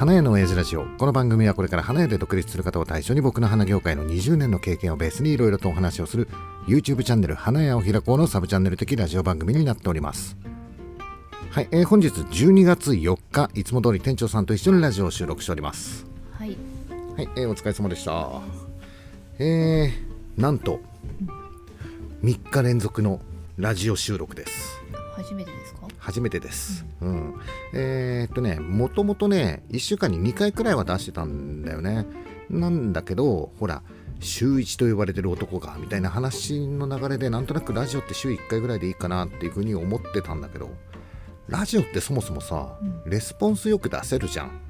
花屋の親父ラジオ。この番組はこれから花屋で独立する方を対象に僕の花業界の20年の経験をベースにいろいろとお話をする YouTube チャンネル花屋を開こうのサブチャンネル的ラジオ番組になっております。はい、えー本日12月4日いつも通り店長さんと一緒にラジオを収録しております。はい。はい、えーお疲れ様でした。えー、なんと3日連続のラジオ収録です。初めてです。か初めてです、うん。えーっとねもともとね1週間に2回くらいは出してたんだよね。なんだけどほら週1と呼ばれてる男がみたいな話の流れでなんとなくラジオって週1回ぐらいでいいかなっていうふうに思ってたんだけどラジオってそもそもさ、レスポンスよく出せるじゃん。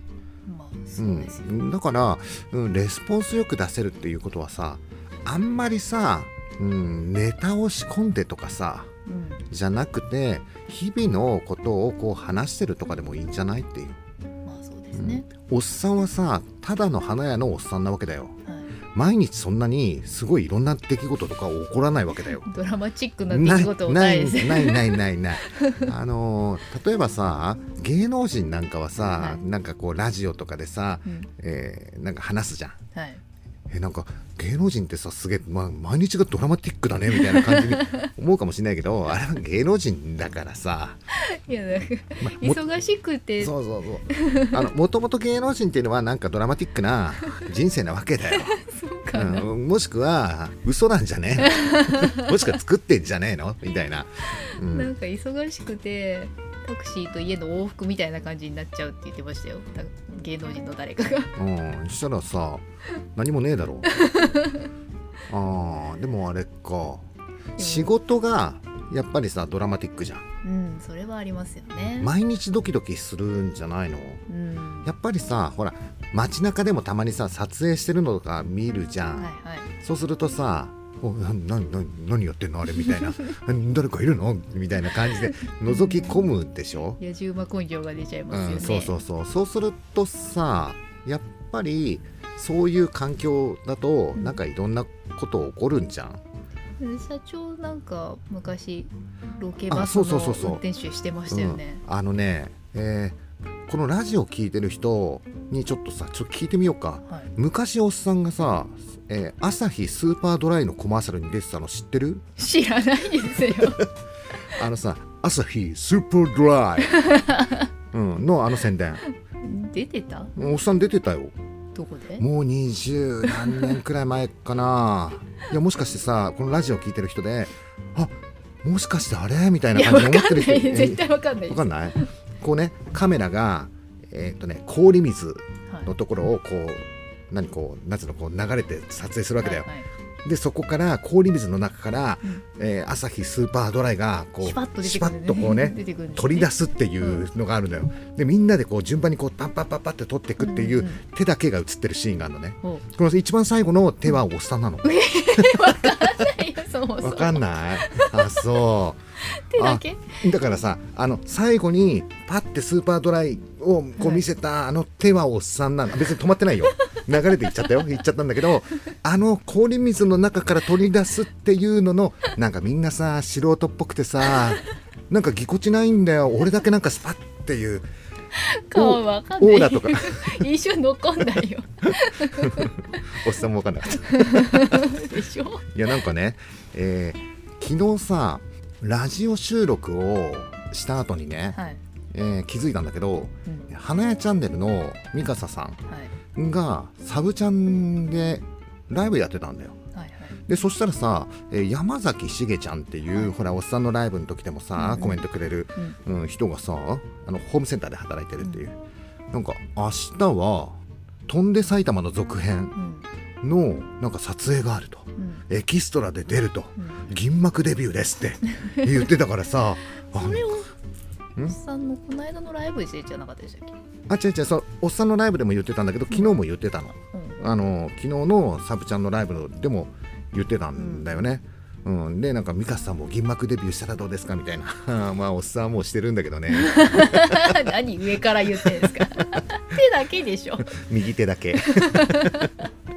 うん、だから、うん、レスポンスよく出せるっていうことはさあんまりさ、うん、ネタを仕込んでとかさうん。じゃなくて日々のことをこう話してるとかでもいいんじゃないっていう、まあそうですね、おっさんはさただの花屋のおっさんなわけだよ。はい。毎日そんなにすごいいろんな出来事とか起こらないわけだよ。ドラマチックな出来事もないです。よないないないない。あのー例えばさ芸能人なんかはさ、はい。なんかこうラジオとかでさ、うん。えーなんか話すじゃん。はいえなんか芸能人ってさすげえ、まあ、毎日がドラマティックだねみたいな感じに 思うかもしれないけどあれは芸能人だからさ、いやかま忙しくて。そうそうそう。あのもともと芸能人っていうのはなんかドラマティックな 人生なわけだよ、そうん、もしくは嘘なんじゃね もしくは作ってんじゃねえの？みたいな、うん。なんか忙しくてタクシーと家の往復みたいな感じになっちゃうって言ってましたよ。た芸能人の誰かが。うん、そしたらさ何もねえだろ。あーでもあれか。仕事がやっぱりさドラマティックじゃん。うんそれはありますよね、毎日ドキドキするんじゃないの？うん。やっぱりさほら街中でもたまにさ撮影してるのとか見るじゃん、はいはい。そうするとさおななな何やってんのあれみたいな。誰かいるの？みたいな感じで覗き込むでしょ、野獣馬根性が出ちゃいますよね、うん、そうそうそう。そうするとさやっぱりそういう環境だとうん。なんかいろんなこと起こるんじゃん、社長なんか昔ロケバスあの運転手してましたよね、うん。あのね、えーこのラジオ聞いてる人にちょっとさちょっと聞いてみようか。はい。昔おっさんがさ、えー、朝日スーパードライのコマーシャルに出てたの知ってる？知らないですよ。あのさ朝日スーパードライ、うん、のあの宣伝。出てた？おっさん出てたよ。どこで？もう二十何年くらい前かな。いやもしかしてさこのラジオ聞いてる人であもしかしてあれ？みたいな感じで思ってる人。い絶対わかんないわかんない？こうねカメラがえっ、とね氷水はい。のところをこう何こう夏のこう流れて撮影するわけだよ、はいはいでそこから氷水の中から、うん。えー朝日スーパードライがこうシュパッとこうね ね。取り出すっていうのがあるんだよ、でみんなでこう順番にこうパッパッパッパって取っていくっていううんうん手だけが映ってるシーンがあるのね。おこの一番最後の手はおっさんなの。ないよそもそも。わかんない。あそう。手だけ？だからさあの最後にパッてスーパードライをこう見せたあの手はおっさんなの。別に止まってないよ流れていっちゃったよ。いっちゃったんだけどあの氷水の中から取り出すっていうののなんかみんなさ素人っぽくてさなんかぎこちないんだよ。俺だけなんかスパッっていう顔わかんない。オーラとか。一瞬残んないよ。おっさんも分かんなかった。でしょ？いやなんかね、えー昨日さラジオ収録をした後にね、はい、えー気づいたんだけどうん。花屋チャンネルのミカサさはい。んがサブチャンでライブやってたんだよ。はいはい。でそしたらさ、えー山崎しげちゃんっていう、ほらおっさんのライブの時でもさ、うんうん。コメントくれる、うん。人がさあのホームセンターで働いてるっていう、なんか明日は「飛んで埼玉」の続編うん。のなんか撮影があると。うん。エキストラで出ると。うん。銀幕デビューですって言ってたからさあ それおっさんのこの間のライブでじゃなかったでしたっけ？あ違う違うそうおっさんのライブでも言ってたんだけど昨日も言ってたの、うん。あの昨日のサブちゃんのライブでも言ってたんだよね、うん。でなんかミカさんも銀幕デビューしたらどうですかみたいな。まあおっさんはもうしてるんだけどね。何上から言ってんですか。手だけでしょ。右手だけ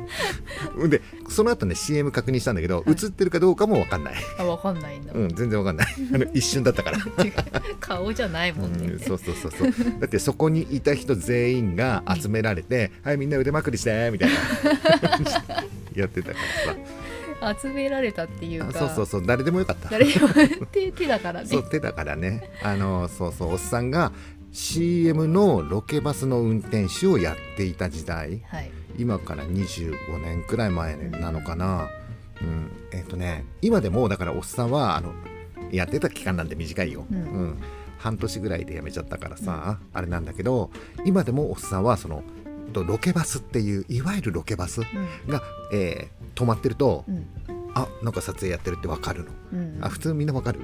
でその後ね CM 確認したんだけど、はい。映ってるかどうかも分かんない、あわかんないんだ、うん、全然分かんない。あの一瞬だったから、顔じゃないもんね、うん、そうそうそうそう。だってそこにいた人全員が集められて「はいみんな腕まくりして」みたいな。やってたから集められたっていうそうそうそう。誰でもよかった。誰でも手手だからね。そう手だからね。あのそうそう。おっさんが CM のロケバスの運転手をやっていた時代。はい今から25年くらい前なのかな、うん、えっ、とね今でもだからおっさんはあのやってた期間なんで短いよ、うん。半年ぐらいで辞めちゃったからさ、あれなんだけど今でもおっさんはそのとロケバスっていういわゆるロケバスうん。が、えー止まってると、うん。あなんか撮影やってるってわかるの、うん。あ普通みんなわかる？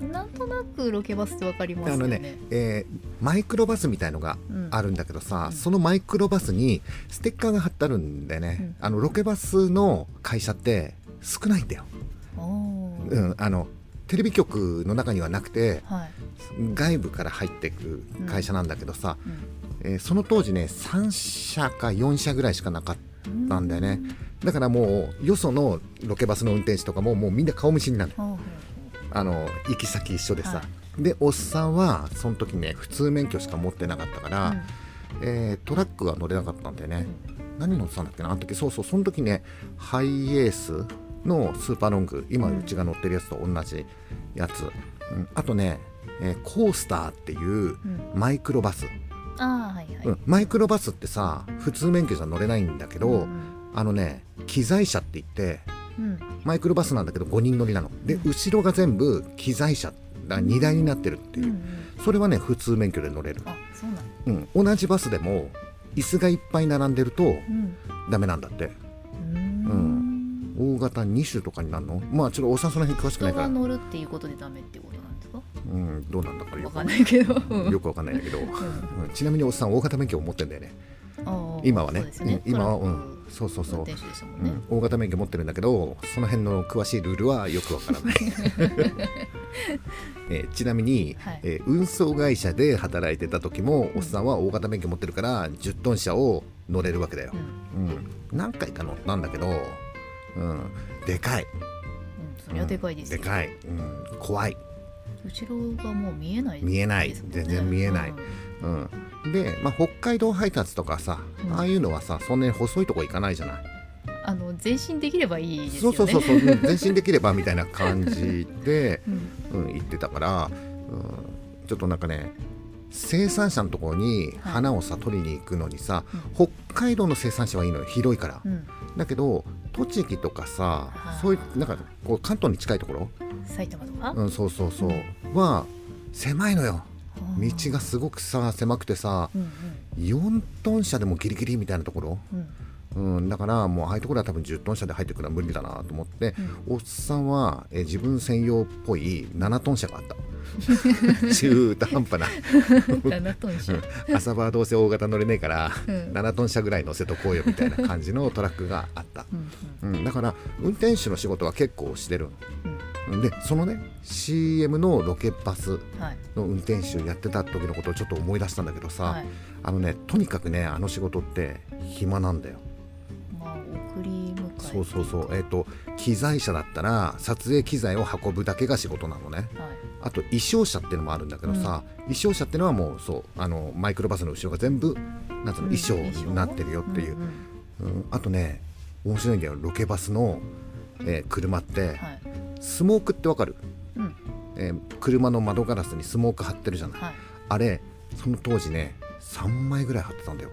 なんとなくロケバスってわかりますよね。あのね、えーマイクロバスみたいのがうん。あるんだけどさ、うん。そのマイクロバスにステッカーが貼ってあるんでね、あのロケバスの会社って少ないんだよ、うん、あのテレビ局の中にはなくてはい、外部から入ってく会社なんだけどさ、うん。えーその当時ね3社か4社ぐらいしかなかったんだよね。だからもうよそのロケバスの運転手とかももうみんな顔見知りなのあの行き先一緒でさ、はでおっさんはその時ね普通免許しか持ってなかったから、えートラックは乗れなかったんだよね、何乗ってたんだっけな？あの時。そうそうその時ねハイエースのスーパーロング今うんうちが乗ってるやつと同じやつ、うん。あとね、えーコースターっていううん。マイクロバス、ああはいはい、うん。マイクロバスってさ普通免許じゃ乗れないんだけど、うん。あのね機材車って言ってうん。マイクロバスなんだけど5人乗りなの。で後ろが全部機材車。だ荷台になってるっていう、うんうん。それはね普通免許で乗れる、あそうなんだ。うん、同じバスでも椅子がいっぱい並んでるとうん。ダメなんだって。うーん。大型2種とかになるの？まあちょっとおさんその辺詳しくない人がから、乗るっていうことでダメってことなんですか？うん、どうなんだかよくわかんない。けど。よくわかんないんだけど、うん。うん。ちなみにおっさん大型免許を持ってんだよね。今はね。ね。うん。今はうんそうそうそう。大型免許持ってるんだけどその辺の詳しいルールはよくわからない、えーちなみに、はい。えー運送会社で働いてた時もおっさんは大型免許持ってるから10トン車を乗れるわけだよ。う、ん。うん、何回か乗ったんだけど、うん、でかい。うん、そりゃでかいですよ、でかい、うん、怖い、後ろがもう見えない見えない。全然見えない。うん、で、まあ、北海道配達とかさ、うん。ああいうのはさそんなに細いとこ行かないじゃない？あの前進できればいいですよね。そうそうそうそう。う ん前進できればみたいな感じで、うん。うん、言ってたから、うん、ちょっとなんかね生産者のところに花をさ取りに行くのにさ、北海道の生産者はいいのよ。広いから、うん、だけど栃木とかさはい。そういうなんかこう関東に近いところ、埼玉とか、うん、そうそうそう、は狭いのよ道がすごくさ狭くてさうん4トン車でもギリギリみたいなところ、うん。うん、だからもうああいうところは多分10トン車で入ってくるのは無理だなと思って、おっさんは、えー自分専用っぽい7トン車があった。中途半端な。うん、7トン車、朝場はどうせ大型乗れねえから、うん。7トン車ぐらい乗せとこうよみたいな感じのトラックがあった、うん。うん、だから運転手の仕事は結構してる。うんでそのね CM のロケバスの運転手やってた時のことをちょっと思い出したんだけどさ、はい。あのねとにかくねあの仕事って暇なんだよ。まあ送り迎え。そうそうそう。えっ、と機材車だったら撮影機材を運ぶだけが仕事なのね。はい。あと衣装車っていうのもあるんだけどさ、衣装車っていうのはもうそうあのマイクロバスの後ろが全部なんつうのうん。衣装になってるよっていう、んん。うん。あとね面白いんだよ。ロケバスの、えー車ってはいスモークってわかる、うん。えー車の窓ガラスにスモーク貼ってるじゃない、はい。あれその当時ね3枚ぐらい貼ってたんだよ。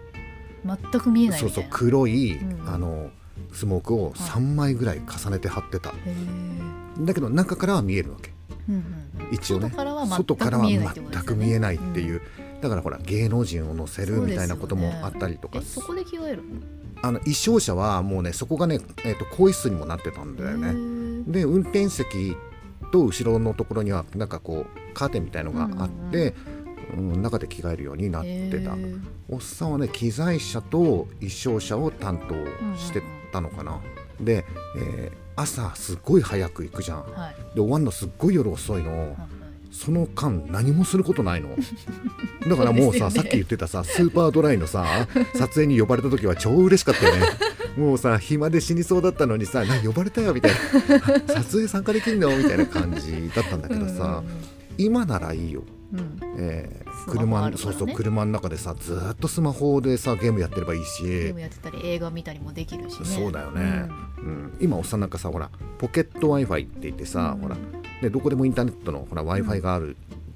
全く見えないそうそう黒い、うん。あのスモークを3枚ぐらい重ねて貼ってた、へえだけど中からは見えるわけ。うんうん。一応ね外からは全く見えないっていっていう、だからほら芸能人を乗せるみたいなこともあったりとか、えそこで着替えるの？あの衣装車はもうねそこがね、えー、と更衣室にもなってたんだよへねーで運転席と後ろのところにはなんかこうカーテンみたいのがあって、うん中で着替えるようになってた。おっさんはね機材車と衣装車を担当してたのかな、で、えー朝すっごい早く行くじゃん。はい。で終わるのすっごい夜遅いの、その間何もすることないの。だからもうさね。さっき言ってたさスーパードライのさ撮影に呼ばれた時は超嬉しかったよねもうさ暇で死にそうだったのにさ「な呼ばれたよ」みたいな「撮影参加できんの?」みたいな感じだったんだけどさ、今ならいいよ。うん。えー車ね。そうそう車の中でさずーっとスマホでさゲームやってればいいし、ゲームやってたり映画見たりもできるしね。そうだよね、うん。今おっさんなんかさほらポケット w i f i って言ってさ、うん。ほら。でどこでもインターネットのほら w i f i がある、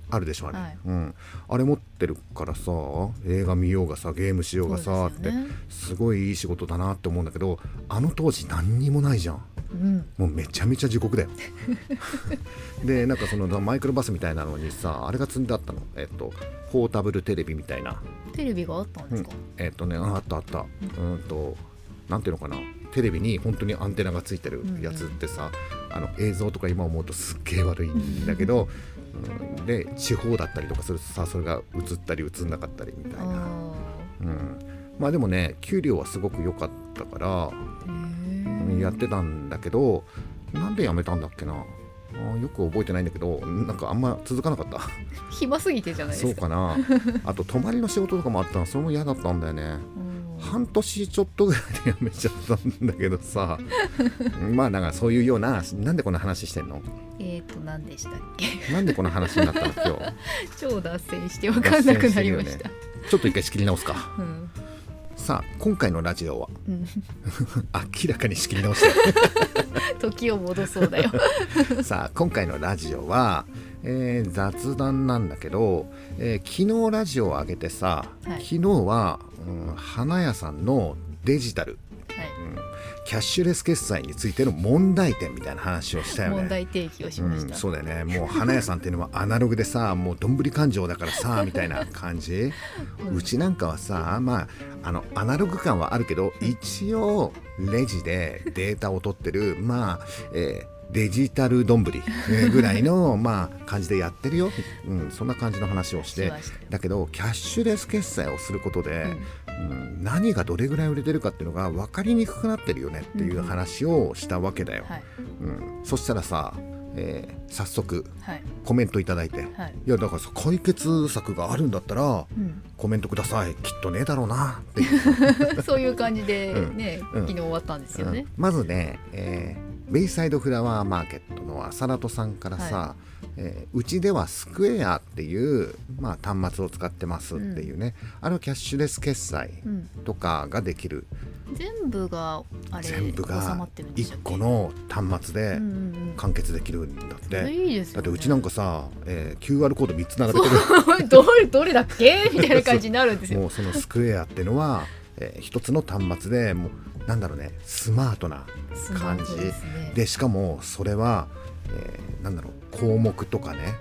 あるでしょあれ、はい。うん、あれ持ってるからさ映画見ようがさゲームしようがさってすごいいい仕事だなって思うんだけどあの当時何にもないじゃん。うん。もうめちゃめちゃ地獄だよ。でなんかそのマイクロバスみたいなのにさあれが積んであったの。えっとポータブルテレビみたいな。テレビがあったんですか、えっとねああったあった。うんとなんていうのかな。テレビに本当にアンテナがついてるやつってさ、あの映像とか今思うとすっげえ悪いんだけど、うん、で地方だったりとかするとさそれが映ったり映んなかったりみたいな、あうん、まあでもね給料はすごく良かったからやってたんだけどなんで辞めたんだっけな。あよく覚えてないんだけどなんかあんま続かなかった。暇すぎてじゃないですか。そうかな。あと泊まりの仕事とかもあったのそれも嫌だったんだよね。うん半年ちょっとぐらいで辞めちゃったんだけどさ。まあなんかそういうようななんでこんな話してんの？えっ、ー、と何でしたっけ？なんでこんな話になったの今日？超脱線して分かんなくなりました、ちょっと一回仕切り直すか。うん。さあ今回のラジオは？うん、明らかに仕切り直して時を戻そうだよ。さあ今回のラジオは、えー雑談なんだけど、えー昨日ラジオを上げてさ、はい。昨日は、うん花屋さんのデジタル、はい。うんキャッシュレス決済についての問題点みたいな話をしたよね。問題提起をしました、うん、そうだよね。もう花屋さんっていうのはアナログでさ もうどんぶり勘定だからさみたいな感じ、うちなんかはさまああのアナログ感はあるけど一応レジでデータを取ってるまあ、えーデジタルどんぶりえ ーぐらいのまあ感じでやってるよ、うん、そんな感じの話をして。だけどキャッシュレス決済をすることで、うん。何がどれぐらい売れてるかっていうのが分かりにくくなってるよねっていう話をしたわけだよ。はい。うん、そしたらさ、えー早速はい。コメントいただいて、はい。いやだからさ解決策があるんだったらうん。コメントください。きっとねえだろうな。っていう、そういう感じでね、うん。昨日終わったんですよね。うん、まずね、えーベイサイドフラワーマーケットの浅ラトさんからさ、はえーうちではスクエアっていう、まあ、端末を使ってますっていうね、あのキャッシュレス決済うん、とかができる、全部があれ全部がってるんでしたっ1け個の端末でうんうん完結できるんだって、うん、いいですよ、ね、だってうちなんかさ、えー QR コード3つ並べてる。どれどれだっけ？みたいな感じになるんですよ。もうそのスクエアっていうのは、えー一つの端末でもうなんだろうねスマートな感じ。ですね。でしかもそれは、えーなんだろう項目とかね。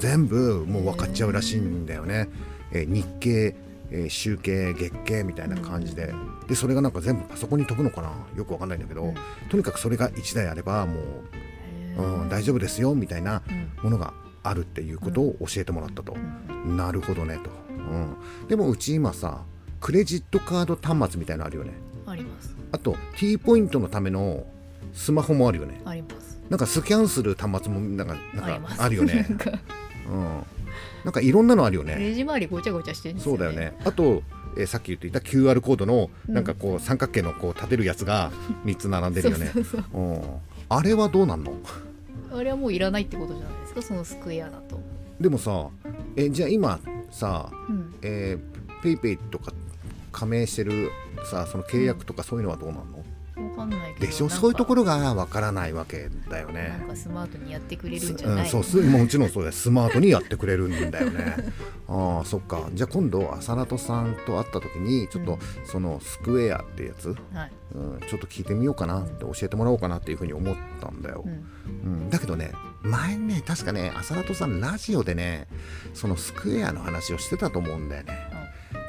全部もう分かっちゃうらしいんだよね、えー日経、えー週経月経みたいな感じで。でそれがなんか全部パソコンに飛ぶのかな？よく分かんないんだけど、うん。とにかくそれが1台あればもう、うん、大丈夫ですよみたいなうん。ものがあるっていうことを教えてもらったと。うん。なるほどねと、うん、でもうち今さクレジットカード端末みたいなのあるよね。あります。あと T ポイントのためのスマホもあるよね。あります。なんかスキャンする端末もなんかなんかあるよね。なんか。うん、なんかいろんなのあるよね。レジ周りごちゃごちゃしてるんですよ、ね、そうだよね。あと、えーさっき言っていた QR コードのうん。なんかこう三角形のこう立てるやつが3つ並んでるよね。あれはどうなんの？あれはもういらないってことじゃないですか？そのスクエアだと。でもさえじゃあ今さうん。えー、ペイペイとか加盟してるさその契約とかそういうのはどうなの、わかんないけどでしょ？そういうところがわからないわけだよなねん。かスマートにやってくれるすんじゃない、うん、そうすもちろんそうだよ。スマートにやってくれるんだよね。ああそっか。じゃあ今度浅名とさんと会った時にちょっとうん。そのスクエアってやつ、はい。うん、ちょっと聞いてみようかなって教えてもらおうかなっていうふうに思ったんだよ、うん。うん、だけどね前にね確かね浅名とさんラジオでねそのスクエアの話をしてたと思うんだよね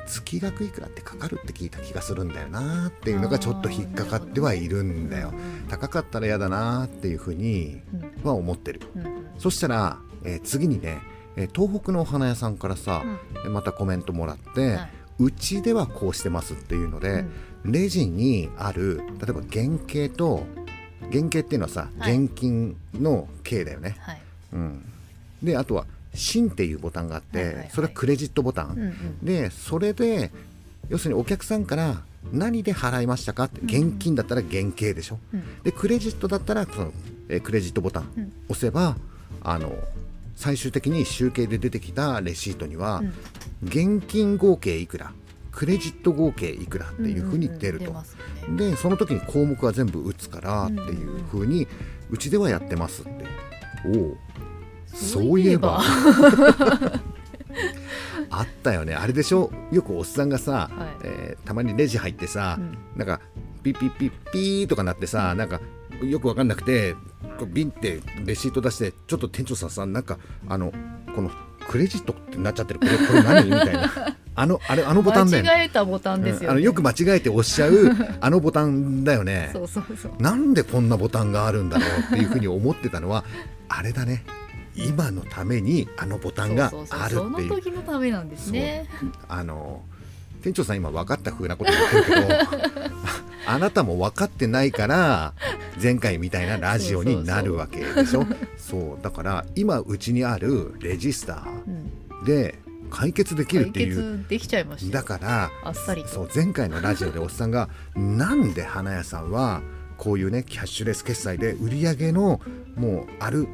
月額いくらってかかるって聞いた気がするんだよなっていうのがちょっと引っかかってはいるんだよ。高かったら嫌だなっていうふうにうん。は思ってる。うんうん。そしたら、えー次にね、えー東北のお花屋さんからさ、えーまたコメントもらって、はい。うちではこうしてますっていうので、うん。レジにある例えば原型と原型っていうのはさ、はい。現金の形だよね、はい。うん、であとは「新」っていうボタンがあって、それはクレジットボタン、でそれで要するにお客さんから何で払いましたかって現金だったら現金でしょ、うん。でクレジットだったらその、えークレジットボタンうん。押せばあの最終的に集計で出てきたレシートには、現金合計いくらクレジット合計いくらっていうふうに出ると、でその時に項目は全部打つからっていうふうにうちではやってますって。おおそういえば。あったよね。あれでしょ？よくおっさんがさ、はい。えーたまにレジ入ってさ、うん。なんかピッピッピッピーとかなってさなんかよくわかんなくてこうビンってレシート出してちょっと店長さんさなんかあのこのクレジットってなっちゃってる。これこれ何？みたいな。あのあれあのボタンだよね。間違えたボタンですよ、ね。うん。あのよく間違えて押しちゃう あのボタンだよね。そうそうそう。なんでこんなボタンがあるんだろうっていうふうに思ってたのはあれだね今のためにあのボタンがあるっていう。その時のためなんですね。あの店長さん今分かった風なこと言ってるけどあ あなたも分かってないから前回みたいなラジオになるわけでしょ？そうだから今うちにあるレジスタうん。ーで解決できるっ解ていう。決できちゃいましただよからあっさりと。そう前回のラジオでおっさんがなんで花屋さんはこういうねキャッシュレス決済で売り上げのもうある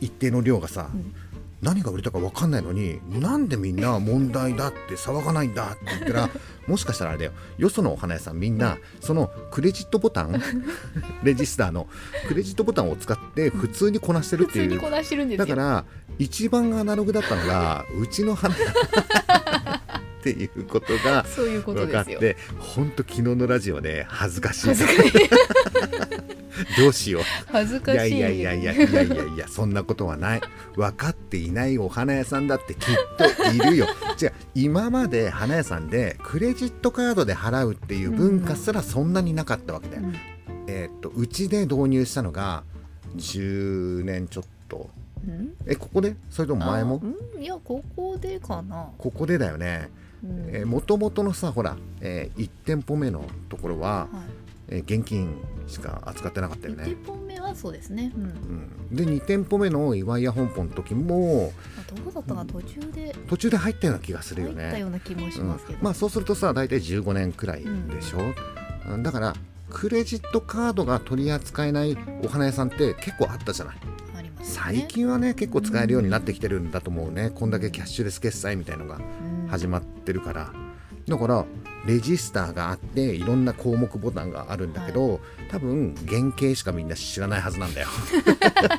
一定の量がさ、ん。何が売れたか分かんないのになんでみんな問題だって騒がないんだって言ったら もしかしたらあれだよ。よそのお花屋さんみんなそのクレジットボタン レジスターのクレジットボタンを使って普通にこなしてるっ普ていう。通にこなしてるんですよ。だから一番アナログだったのがうちの花屋っていうことがそういうこと分かって本当昨日のラジオで恥ずかしい。恥ずかしい どうしよう。恥ずかしいいやいやいやいやいやいやいやそんなことはない。分かっていないお花屋さんだってきっといるよ。違う今まで花屋さんでクレジットカードで払うっていう文化すらそんなになかったわけだよ、うん。えーっとうちで導入したのが10年ちょっと。うん？えここで？それとも前も？いやここでかな。ここでだよね。うん。もともとのさほら、え1店舗目のところは、はいえー現金しか扱ってなかったよ1ね店、舗目はそうですね、うん。うん、で2店舗目の岩井屋本舗の時もあどうだったかな途中で。途中で入ったような気がするよね。入ったような気もしますけど、うん。まあそうするとさ大体15年くらいでしょ、うん。だからクレジットカードが取り扱えないお花屋さんって結構あったじゃない。最近はね結構使えるようになってきてるんだと思うね。こんだけキャッシュレス決済みたいのがうん。始まってるからだからレジスターがあっていろんな項目ボタンがあるんだけど、多分原型しかみんな知らないはずなんだよ、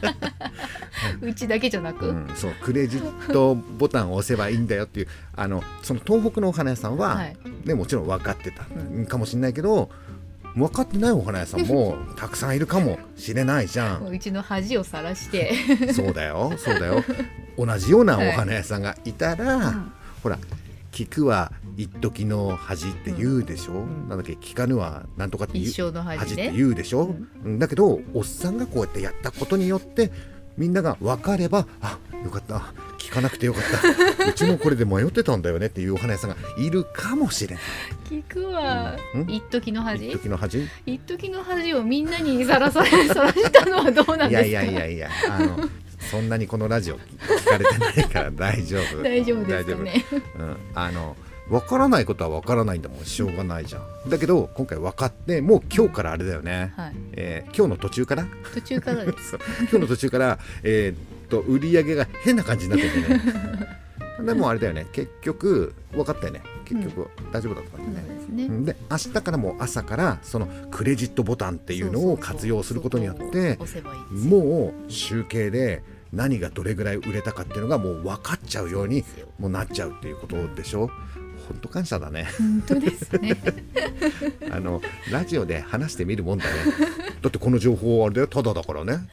うちだけじゃなく、うん、そうクレジットボタンを押せばいいんだよっていうあのその東北のお花屋さんは、はい。ね、もちろん分かってたうかもしれないけど分かってないお花屋さんも たくさんいるかもしれないじゃん。うちの恥をさらして、そうだよそうだよ。同じようなお花屋さんがいたら、うん。ほら聞くは一時の恥って言うでしょ、ん。なんだっけ聞かぬはなんとかって言う。一生の恥ね。って言うでしょ、うん。だけどおっさんがこうやってやったことによってみんなが分かればあよかった。聞かなくてよかった。うちもこれで迷ってたんだよねっていうお花屋さんがいるかもしれない。聞くはうん。一時の一恥時の恥？一時の恥をみんなにさらされさらしたのはどうなんいですか？やいやいやいやあのそんなにこのラジオ聞かれてないから大丈夫。大丈夫ですかね。うん、あの分からないことは分からないんだもんしょうがないじゃん。だけど今回分かってもう今日からあれだよね、はい。えー今日の途中から？途中からです。今日の途中から、えーっと売り上げが変な感じになっててね。でもあれだよね。結局分かったよね結局、大丈夫だったんそうだよねですね、うんで明日からもう朝からそのクレジットボタンっていうのを活用することによってもう集計で何がどれぐらい売れたかっていうのがもう分かっちゃうようにもうなっちゃうっていうことでしょ？本当感謝だね。本当ですね。あのラジオで話してみるもんだね。だってこの情報はあれだよ。ただだからね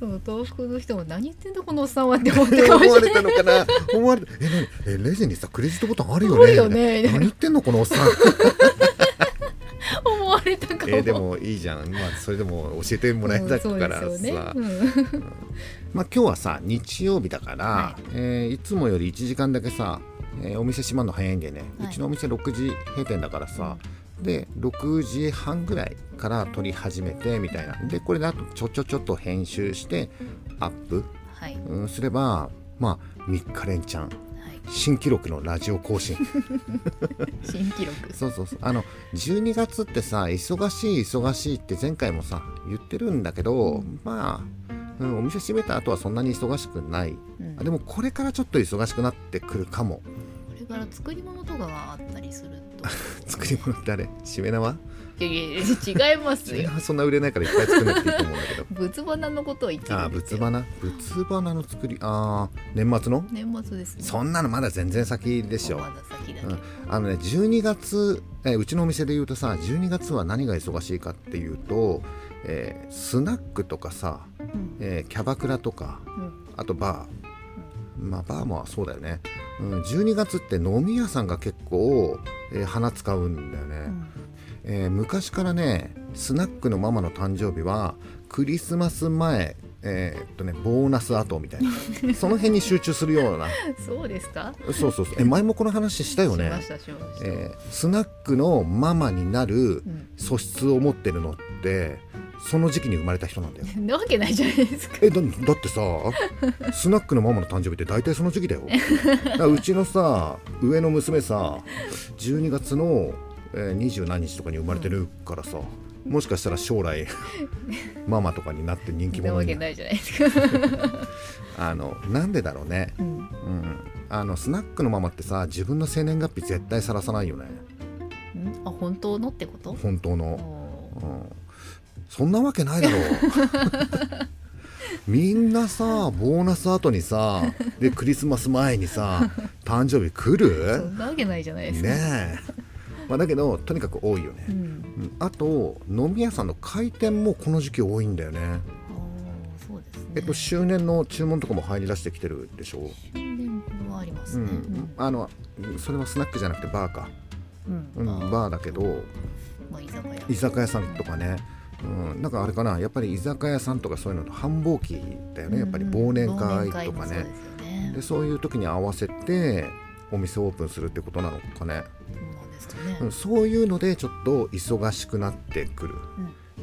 そう東北の人も何言ってんだこのおっさんはって思っっててかも思われしれない。たのかな？思われえ何えレジにさクレジットボタンあるよね？よね。何言ってんのこのおっさん？思われたかも。えーでもいいじゃん。まあそれでも教えてもらえたからさ、うんね。うん。まあ今日はさ日曜日だから、はい。えーいつもより1時間だけさ、えーお店閉まるの早いんでね、はい。うちのお店6時閉店だからさ、で6時半ぐらいから撮り始めてみたいな。でこれであとちょちょちょっと編集してアップ、はい。うん、すればまあ3日連チャン。はい。新記録のラジオ更新。新記録。そうそうそう。あの12月ってさ忙しい忙しいって前回もさ言ってるんだけど、まあ、うん、お店閉めた後はそんなに忙しくない、うん。あでもこれからちょっと忙しくなってくるかも。これから作り物とかがあったりすると 作り物ってあれしめ縄？いやいや違いますよ。縄そんな売れないからいっぱい作んなくていいと思うんだけど。仏花のことを言ってあ仏花？仏花の作り？ああ年末の？年末ですね。そんなのまだ全然先でしょ。まだうん、あのね12月えうちのお店で言うとさ12月は何が忙しいかっていうと、えースナックとかさ、うん。えーキャバクラとかうん。あとバーまあバーもそうだよね、うん、12月って飲み屋さんが結構、えー花使うんだよね、うん。えー昔からねスナックのママの誕生日はクリスマス前えーっとねボーナス後みたいな。その辺に集中するような。そうですか？そうそうそう。え前もこの話したよね？えースナックのママになるうん。素質を持ってるのってその時期に生まれた人なんだよ。なわけないじゃないですか。えだだってさスナックのママの誕生日って大体その時期だよ。だうちのさ上の娘さ12月のえー二十、何日とかに生まれてるからさ、もしかしたら将来 ママとかになって人気な者になわけないじゃないですか、あのなんでだろうね。うん、うん。あのスナックのママってさ自分の生年月日絶対さらさないよね。ん。あ本当のってこと？本当の。うんそんなわけないだろう。みんなさボーナス後にさでクリスマス前にさ誕生日来そるんなわけないじゃないですか、ねえ、まあ、だけどとにかく多いよね。う、ん、うん。あと飲み屋さんの開店もこの時期多いんだよね。そうですね。えっと周年の注文とかも入り出してきてるでしょ？周年はありますうね、ん。あのそれはスナックじゃなくてバーか、うん。うん、バーだけどまあ、居酒屋。居酒屋さんとかね、うん、なんかあれかなやっぱり居酒屋さんとかそういうのと繁忙期だよねやっぱり忘年会とかね。そうでね。でそういう時に合わせてお店オープンするってことなのかね、そうなんですそういうのでちょっと忙しくなってくる、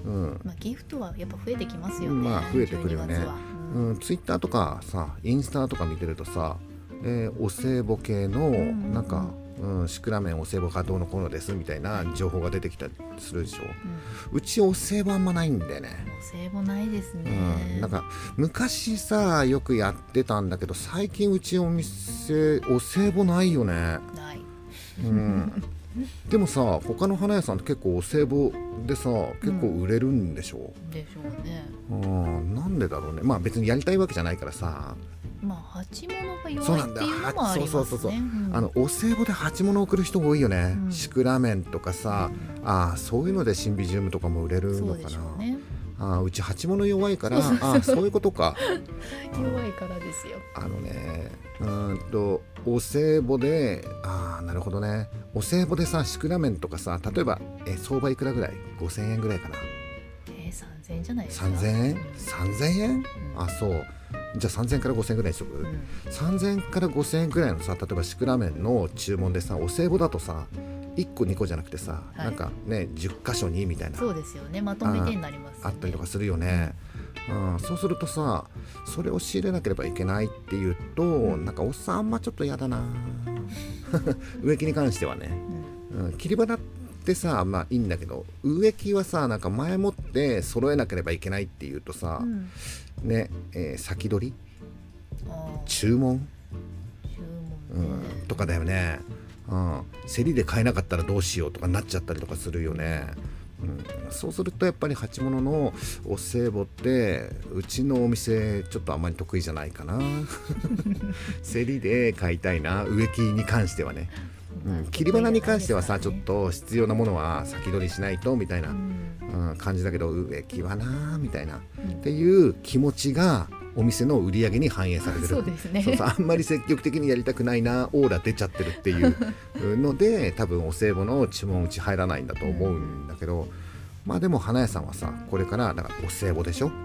うん。まあ、ギフトはやっぱ増えてきますよね、まあ増えてくるよね。12月は。うん、ツイッターとかさインスタとか見てるとさ、えーお歳暮系のん。なんか、うん、シクラメンお歳暮がどうのこうのですみたいな情報が出てきたりするでしょ。うん。うちお歳暮あんまないんだよね。お歳暮ないですね、うん、なんか昔さよくやってたんだけど最近うちお店お歳暮ないよね、ない。うん、でもさ他の花屋さんって結構お歳暮でさ結構売れるんでしょ、でしょうね。うん、なんでだろうね。まあ別にやりたいわけじゃないからさ、まあ鉢物がそうなんだ弱いっていうのもありますね。そうそうそうそうう。んあのお歳暮で鉢物送る人が多いよね、うん。シクラメンとかさ、ああそういうのでシンビジウムとかも売れるのかな。ょうね。ああうち鉢物弱いからああそういうことか。弱いからですよ。あのねうーんとお歳暮でああなるほどね。お歳暮でさシクラメンとかさ例えばえ相場いくらぐらい？5000円ぐらいかな。えー、3000円じゃないですか。3000円？うん。3000円？あそうじゃあ3000円から5000円ぐらいにしとく、うん。3000円から5000円ぐらいのさ例えばシクラメンの注文でさお歳暮だとさ1個2個じゃなくてさ、はい。なんかね10箇所にみたいな。そうですよね。まとめてになりますよね。あったりとかするよね、うん、そうするとさそれを仕入れなければいけないっていうと、なんかおっさんあんまちょっと嫌だな。植木に関してはね、うん、切り花ってさまあいいんだけど植木はさなんか前もって揃えなければいけないっていうとさ、うん。ね、えー先取り？注文、注うん、とかだよね、うん、競りで買えなかったらどうしようとかなっちゃったりとかするよね、うん、そうするとやっぱり鉢物のお歳暮ってうちのお店ちょっとあんまり得意じゃないかな。競りで買いたいな植木に関してはね、うん、切り花に関してはさちょっと必要なものは先取りしないとみたいな、うん。うん、感じだけど植木はなみたいなうん。っていう気持ちがお店の売り上げに反映されてる。そうですね。そうそうあんまり積極的にやりたくないなオーラ出ちゃってるっていう ので多分お歳暮の注文うち入らないんだと思うんだけど、まあでも花屋さんはさこれからだからお歳暮でしょ、はい。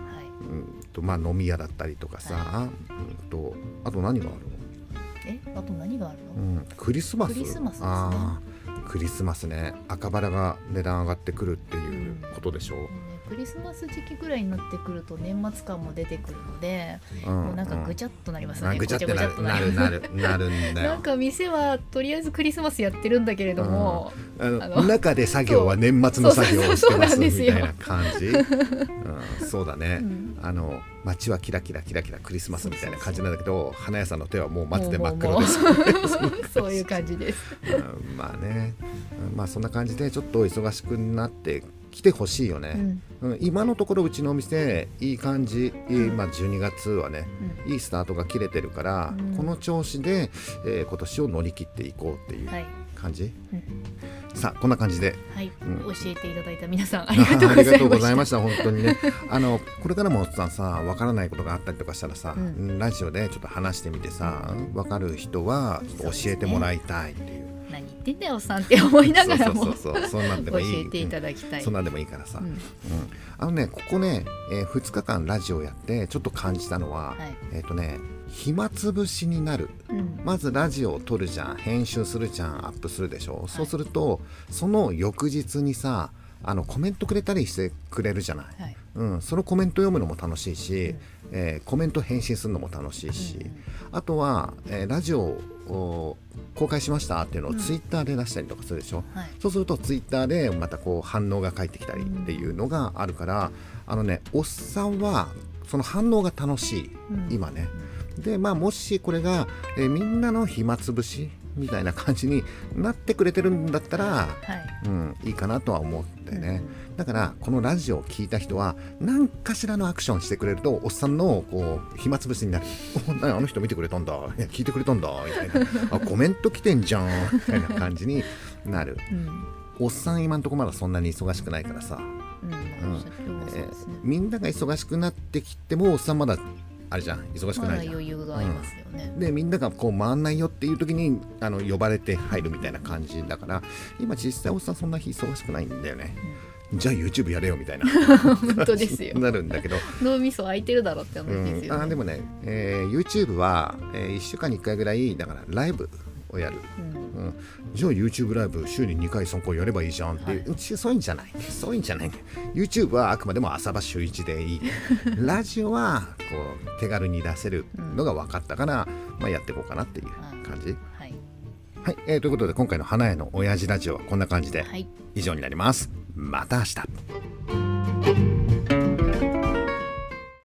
うんとまあ、飲み屋だったりとかさ、うん、とあと何があるえあと何があるの、のうん、クリスマス。クリスマスですね。クリスマスね。赤バラが値段上がってくるっていうことでしょ、ねククリスマス時期ぐらいになってくると年末感も出てくるので、うん。もうなんかぐちゃっとなりますね、あぐちゃってごなる。なごちゃっとるなるなるんだよ。なんか店はとりあえずクリスマスやってるんだけれども、あのあの中で作業は年末の作業をしてますみたいな感じ、うん、そうだね、うん。あの街はキラキラキラキラクリスマスみたいな感じなんだけど花屋さんの手はもう松で真っ黒です。そういう感じです。うん。まあね、うん。まあそんな感じでちょっと忙しくなってきてほしいよね、うん。うん。今のところうちのお店いい感じ、いいまあ、12月はねいいスタートが切れてるから、うん。この調子で、えー今年を乗り切っていこうっていうはい、感じ、うん。さあこんな感じで。はい、うん。教えていただいた皆さん あありがとうございました。本当にね。あのこれからもささわからないことがあったりとかしたらさ、うん。ラジオでちょっと話してみてさわかる人はちょっと教えてもらいたいっていう何言ってんだよおっさんって思いながらもそうそうそうそう。そんなんで教えていただきたい。うんそんなんでもいいからさ、うん。うん。あのねここね、え2日間ラジオやってちょっと感じたのは、はい。えっ、とね暇つぶしになる。うん。まずラジオを撮るじゃん。編集するじゃん。アップするでしょ、そうするとその翌日にさあのコメントくれたりしてくれるじゃない、はい。うん、そのコメント読むのも楽しいし、えーコメント返信するのも楽しいし、うん。うんあとは、えーラジオを公開しましたっていうのをうん。ツイッターで出したりとかするでしょ、はい。そうするとツイッターでまたこう反応が返ってきたりっていうのがあるから、あのねおっさんはその反応が楽しい、うん。今ね。でまあもしこれが、えーみんなの暇つぶしみたいな感じになってくれてるんだったら、はい。うん、いいかなとは思ってね、だからこのラジオを聞いた人は何かしらのアクションしてくれるとおっさんのこう暇つぶしになる「おなあの人見てくれたんだ聞いてくれたんだ」みたいな「あコメント来てんじゃん」みたいな感じになる。うん。うんおっさん今んとこまだそんなに忙しくないからさ、うん。うん。えーみんなが忙しくなってきてもおっさんまだあれじゃん忙しくないじゃん。余裕がありますよね。でみんながこう回んないよっていう時にあの呼ばれて入るみたいな感じだから今実際おっさんそんな日忙しくないんだよね、じゃあ YouTube やれよみたいな。本当ですよ。なるんだけど、脳みそ空いてるだろうって話うん、ですよね。あでもね、えー YouTube は、え1週間に1回ぐらいだからライブをやる、うん。うん、じゃあ YouTube ライブ週に2回3回やればいいじゃんって。い。う、はうちそういうんじゃない。そういうんじゃない。YouTube はあくまでも朝場週1でいい。ラジオはこう手軽に出せるのが分かったから、まあ、やっていこうかなっていう感じ、はい。はい、えーということで今回の花屋の親父ラジオはこんな感じではい。以上になりますまた明日。